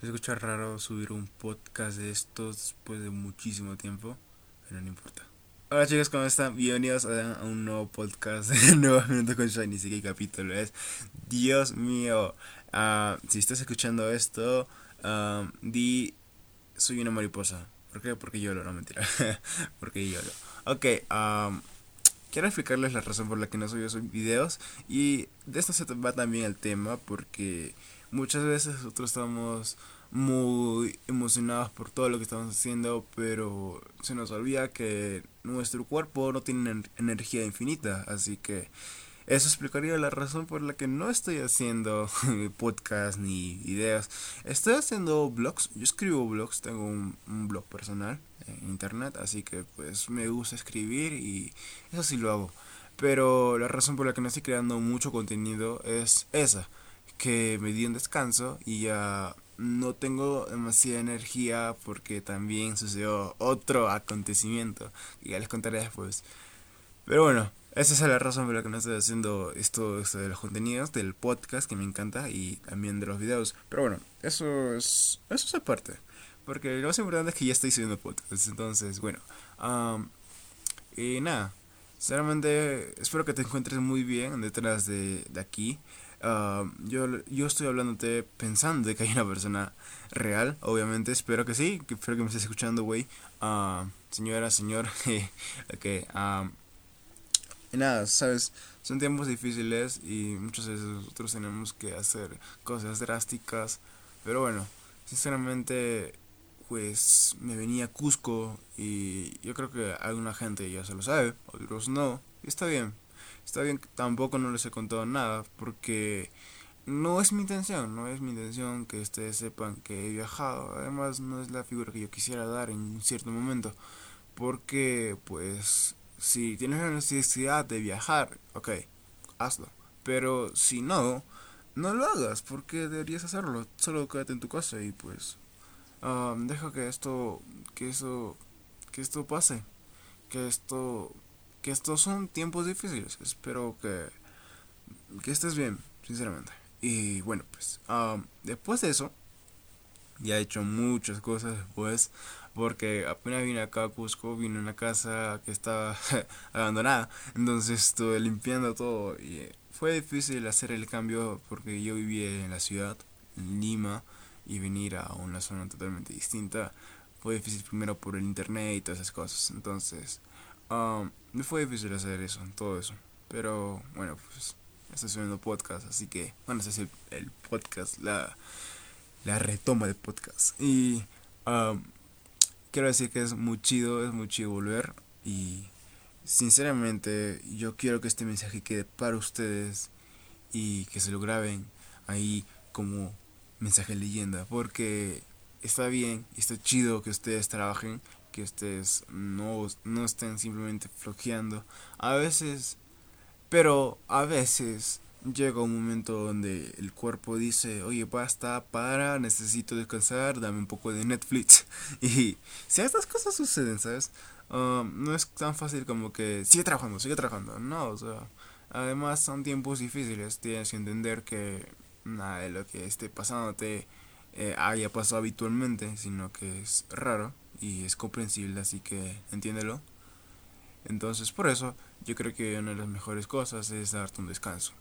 Se escucha raro subir un podcast de estos después de muchísimo tiempo, pero no importa. Hola chicos, ¿cómo están? Bienvenidos a un nuevo podcast nuevamente con Shiny. Sí, ¿qué capítulo es? Dios mío. Uh, si estás escuchando esto, uh, di soy una mariposa. ¿Por qué? Porque yo lo, no mentira. Porque yo lo. Ok, um, quiero explicarles la razón por la que no subo esos videos. Y de esto se va también el tema, porque muchas veces nosotros estamos muy emocionados por todo lo que estamos haciendo, pero se nos olvida que nuestro cuerpo no tiene energía infinita, así que eso explicaría la razón por la que no estoy haciendo podcast ni videos. Estoy haciendo blogs, yo escribo blogs, tengo un, un blog personal en internet, así que pues me gusta escribir y eso sí lo hago. Pero la razón por la que no estoy creando mucho contenido es esa, que me di un descanso y ya no tengo demasiada energía porque también sucedió otro acontecimiento que ya les contaré después. Pero bueno, esa es la razón por la que no estoy haciendo esto, de los contenidos, del podcast que me encanta y también de los videos. Pero bueno, eso es, eso es aparte. Porque lo más importante es que ya estoy subiendo podcast. Entonces, bueno. y nada. Sinceramente, espero que te encuentres muy bien detrás de, de aquí. Uh, yo, yo estoy hablándote pensando de que hay una persona real, obviamente, espero que sí, que, espero que me estés escuchando, güey. Uh, señora, señor, ok. Um, y nada, sabes, son tiempos difíciles y muchas veces nosotros tenemos que hacer cosas drásticas, pero bueno, sinceramente, pues me venía Cusco y yo creo que alguna gente ya se lo sabe, otros no, y está bien, Está bien, tampoco no les he contado nada porque no es mi intención, no es mi intención que ustedes sepan que he viajado. Además, no es la figura que yo quisiera dar en un cierto momento. Porque, pues, si tienes la necesidad de viajar, ok, hazlo. Pero si no, no lo hagas porque deberías hacerlo. Solo quédate en tu casa y pues um, deja que esto, que eso, que esto pase, que esto que estos son tiempos difíciles. Espero que, que estés bien, sinceramente. Y bueno, pues después de eso, ya he hecho muchas cosas después. Porque apenas vine acá a Cusco, vine a una casa que estaba abandonada. Entonces estuve limpiando todo. Y fue difícil hacer el cambio porque yo vivía en la ciudad, en Lima, y venir a una zona totalmente distinta. Fue difícil primero por el internet y todas esas cosas. Entonces, Um, me fue difícil hacer eso, todo eso. Pero bueno, pues estoy subiendo podcast, así que bueno, ese es el, podcast, la, la retoma de podcast. Y quiero decir que es muy chido, es muy chido volver. Y sinceramente yo quiero que este mensaje quede para ustedes y que se lo graben ahí como mensaje leyenda. Porque está bien, está chido que ustedes trabajen que ustedes no, no estén simplemente flojeando. A veces, pero a veces llega un momento donde el cuerpo dice, oye, basta, para, necesito descansar, dame un poco de Netflix. Y si estas cosas suceden, ¿sabes? Um, no es tan fácil como que sigue trabajando, sigue trabajando. No, o sea, además son tiempos difíciles, tienes que entender que nada de lo que esté pasándote eh, haya pasado habitualmente, sino que es raro y es comprensible, así que entiéndelo. Entonces, por eso, yo creo que una de las mejores cosas es darte un descanso.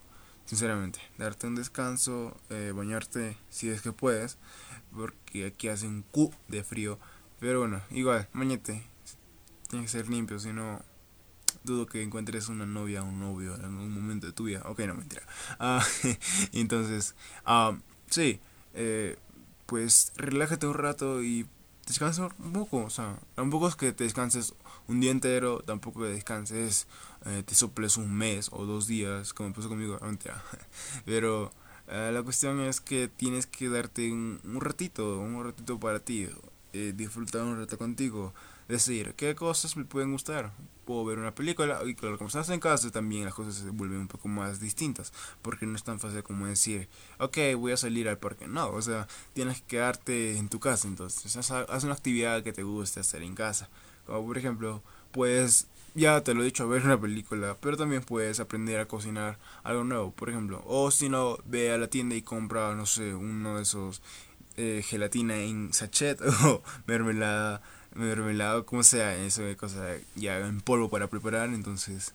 Sinceramente, darte un descanso, eh, bañarte si es que puedes, porque aquí hace un Q de frío. Pero bueno, igual, bañate. Tiene que ser limpio, si no, dudo que encuentres una novia o un novio en algún momento de tu vida. Ok, no, mentira. Ah, entonces, ah, sí, eh, pues relájate un rato y descansa un poco, o sea, tampoco es que te descanses un día entero, tampoco que descanses, eh, te soples un mes o dos días, como pasó conmigo, pero eh, la cuestión es que tienes que darte un, ratito, un ratito para ti, eh, disfrutar un rato contigo, decir, ¿qué cosas me pueden gustar? Puedo ver una película y claro, como estás en casa también las cosas se vuelven un poco más distintas, porque no es tan fácil como decir, ok, voy a salir al parque. No, o sea, tienes que quedarte en tu casa, entonces haz, una actividad que te guste hacer en casa. Como por ejemplo, puedes, ya te lo he dicho, ver una película, pero también puedes aprender a cocinar algo nuevo, por ejemplo. O si no, ve a la tienda y compra, no sé, uno de esos eh, gelatina en sachet o mermelada, mermelada, como sea, eso de cosa ya en polvo para preparar, entonces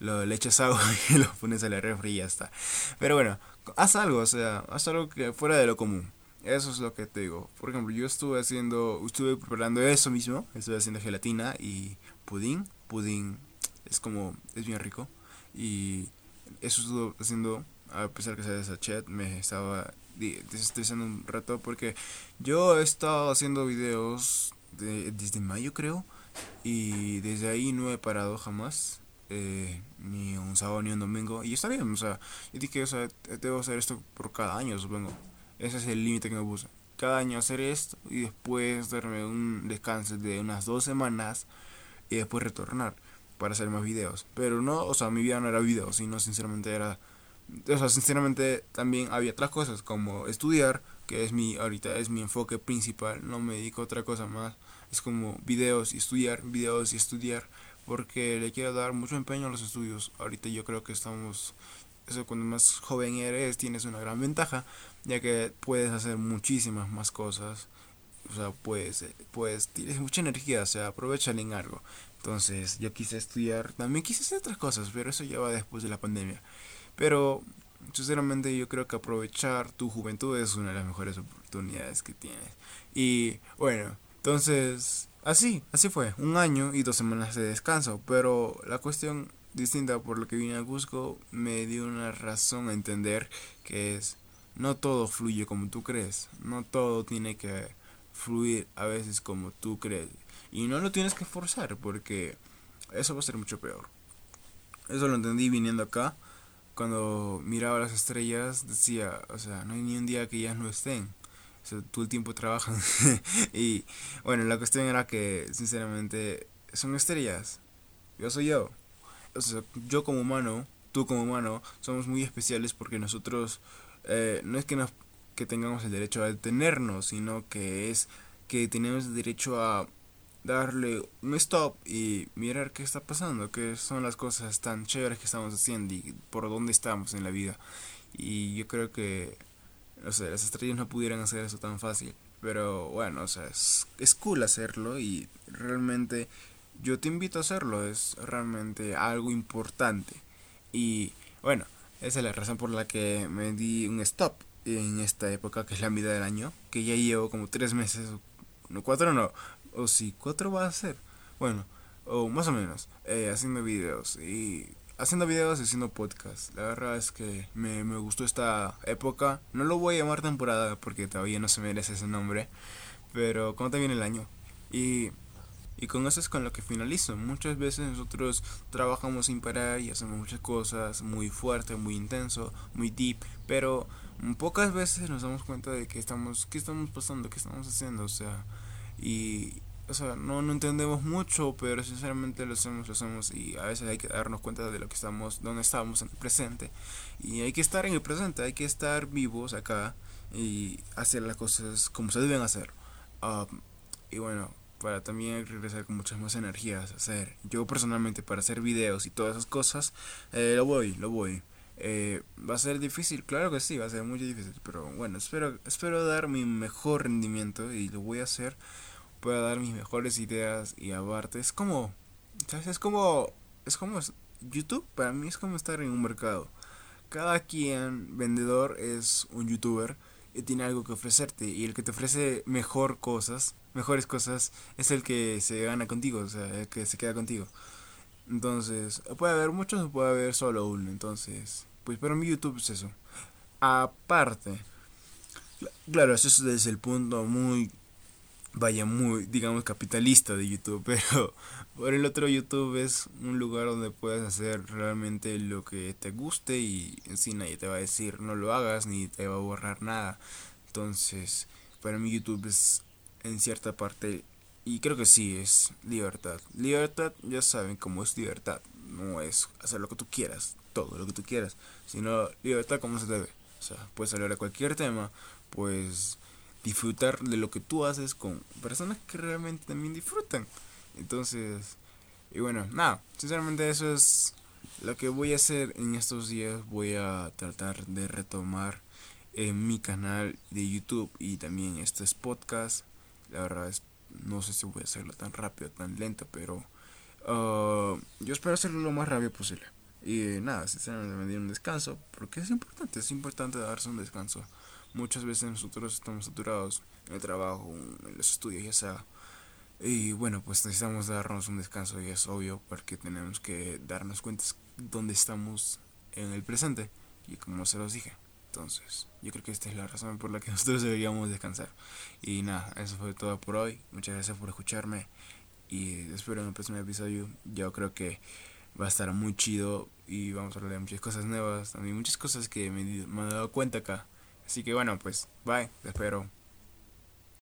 lo, le echas agua y lo pones a la refri y ya está. Pero bueno, haz algo, o sea, haz algo que fuera de lo común. Eso es lo que te digo. Por ejemplo, yo estuve haciendo, estuve preparando eso mismo. Estuve haciendo gelatina y pudín. Pudín es como, es bien rico. Y eso estuve haciendo, a pesar que sea de sachet, me estaba desestresando un rato porque yo he estado haciendo videos de, desde mayo creo. Y desde ahí no he parado jamás. Eh, ni un sábado ni un domingo. Y está bien, o sea, yo dije, o sea, debo hacer esto por cada año, supongo. Ese es el límite que me puse. Cada año hacer esto y después darme un descanso de unas dos semanas y después retornar para hacer más videos. Pero no, o sea, mi vida no era videos, sino sinceramente era... O sea, sinceramente también había otras cosas como estudiar, es mi, ahorita es mi enfoque principal, no me dedico a otra cosa más. Es como videos y estudiar, videos y estudiar, porque le quiero dar mucho empeño a los estudios. Ahorita yo creo que estamos eso cuando más joven eres tienes una gran ventaja, ya que puedes hacer muchísimas más cosas. O sea, puedes, pues tienes mucha energía, o sea, en algo. Entonces, yo quise estudiar, también quise hacer otras cosas, pero eso ya va después de la pandemia. Pero, sinceramente, yo creo que aprovechar tu juventud es una de las mejores oportunidades que tienes. Y, bueno, entonces, así, así fue, un año y dos semanas de descanso. Pero la cuestión distinta por lo que vine a Cusco me dio una razón a entender que es no todo fluye como tú crees, no todo tiene que fluir a veces como tú crees y no lo tienes que forzar porque eso va a ser mucho peor. Eso lo entendí viniendo acá. Cuando miraba las estrellas decía, o sea, no hay ni un día que ellas no estén. O sea, todo el tiempo trabajan. y bueno, la cuestión era que sinceramente son estrellas. Yo soy yo o sea, yo como humano, tú como humano, somos muy especiales porque nosotros eh, no es que, nos, que tengamos el derecho a detenernos, sino que es que tenemos el derecho a darle un stop y mirar qué está pasando, qué son las cosas tan chéveres que estamos haciendo y por dónde estamos en la vida. Y yo creo que, o sea, las estrellas no pudieran hacer eso tan fácil. Pero bueno, o sea, es, es cool hacerlo y realmente yo te invito a hacerlo, es realmente algo importante. Y bueno, esa es la razón por la que me di un stop en esta época que es la mitad del año, que ya llevo como tres meses, no cuatro no, o si cuatro va a ser, bueno, o más o menos, eh, haciendo videos y haciendo videos y haciendo podcast. La verdad es que me, me gustó esta época, no lo voy a llamar temporada porque todavía no se merece ese nombre, pero como también el año. Y y con eso es con lo que finalizo. Muchas veces nosotros trabajamos sin parar y hacemos muchas cosas muy fuerte, muy intenso, muy deep, pero pocas veces nos damos cuenta de que estamos, qué estamos pasando, qué estamos haciendo, o sea, y o sea, no, no entendemos mucho, pero sinceramente lo hacemos, lo hacemos y a veces hay que darnos cuenta de lo que estamos, dónde estamos en el presente. Y hay que estar en el presente, hay que estar vivos acá y hacer las cosas como se deben hacer. Ah, y bueno, para también regresar con muchas más energías hacer. Yo personalmente para hacer videos y todas esas cosas, eh, lo voy, lo voy. Eh, va a ser difícil, claro que sí, va a ser muy difícil, pero bueno, espero, espero dar mi mejor rendimiento y lo voy a hacer. Puedo dar mis mejores ideas y aparte es como. Es como, es como YouTube, para mí es como estar en un mercado. Cada quien vendedor es un youtuber y tiene algo que ofrecerte y el que te ofrece mejor cosas mejores cosas es el que se gana contigo, o sea, el que se queda contigo. Entonces, puede haber muchos o puede haber solo uno. Entonces, pues, pero mi YouTube es eso. Aparte, claro, eso es desde el punto muy, vaya, muy, digamos, capitalista de YouTube. Pero por el otro, YouTube es un lugar donde puedes hacer realmente lo que te guste y en sí nadie te va a decir no lo hagas ni te va a borrar nada. Entonces, para mí YouTube es en cierta parte y creo que sí es libertad. Libertad, ya saben cómo es libertad. No es hacer lo que tú quieras, todo lo que tú quieras, sino libertad como se debe. O sea, puedes hablar de cualquier tema, pues disfrutar de lo que tú haces con personas que realmente también disfrutan. Entonces, y bueno, nada, sinceramente eso es lo que voy a hacer en estos días. Voy a tratar de retomar en mi canal de YouTube y también este es podcast. La verdad es, no sé si voy a hacerlo tan rápido, tan lento, pero uh, yo espero hacerlo lo más rápido posible. Y nada, sinceramente me di un descanso, porque es importante, es importante darse un descanso. Muchas veces nosotros estamos saturados en el trabajo, en los estudios, ya sea. Y bueno, pues necesitamos darnos un descanso y es obvio porque tenemos que darnos cuenta dónde estamos en el presente y como se los dije. Entonces, yo creo que esta es la razón por la que nosotros deberíamos descansar. Y nada, eso fue todo por hoy. Muchas gracias por escucharme y espero en el próximo episodio. Yo creo que va a estar muy chido y vamos a hablar de muchas cosas nuevas, también muchas cosas que me, me he dado cuenta acá. Así que bueno, pues bye, te espero.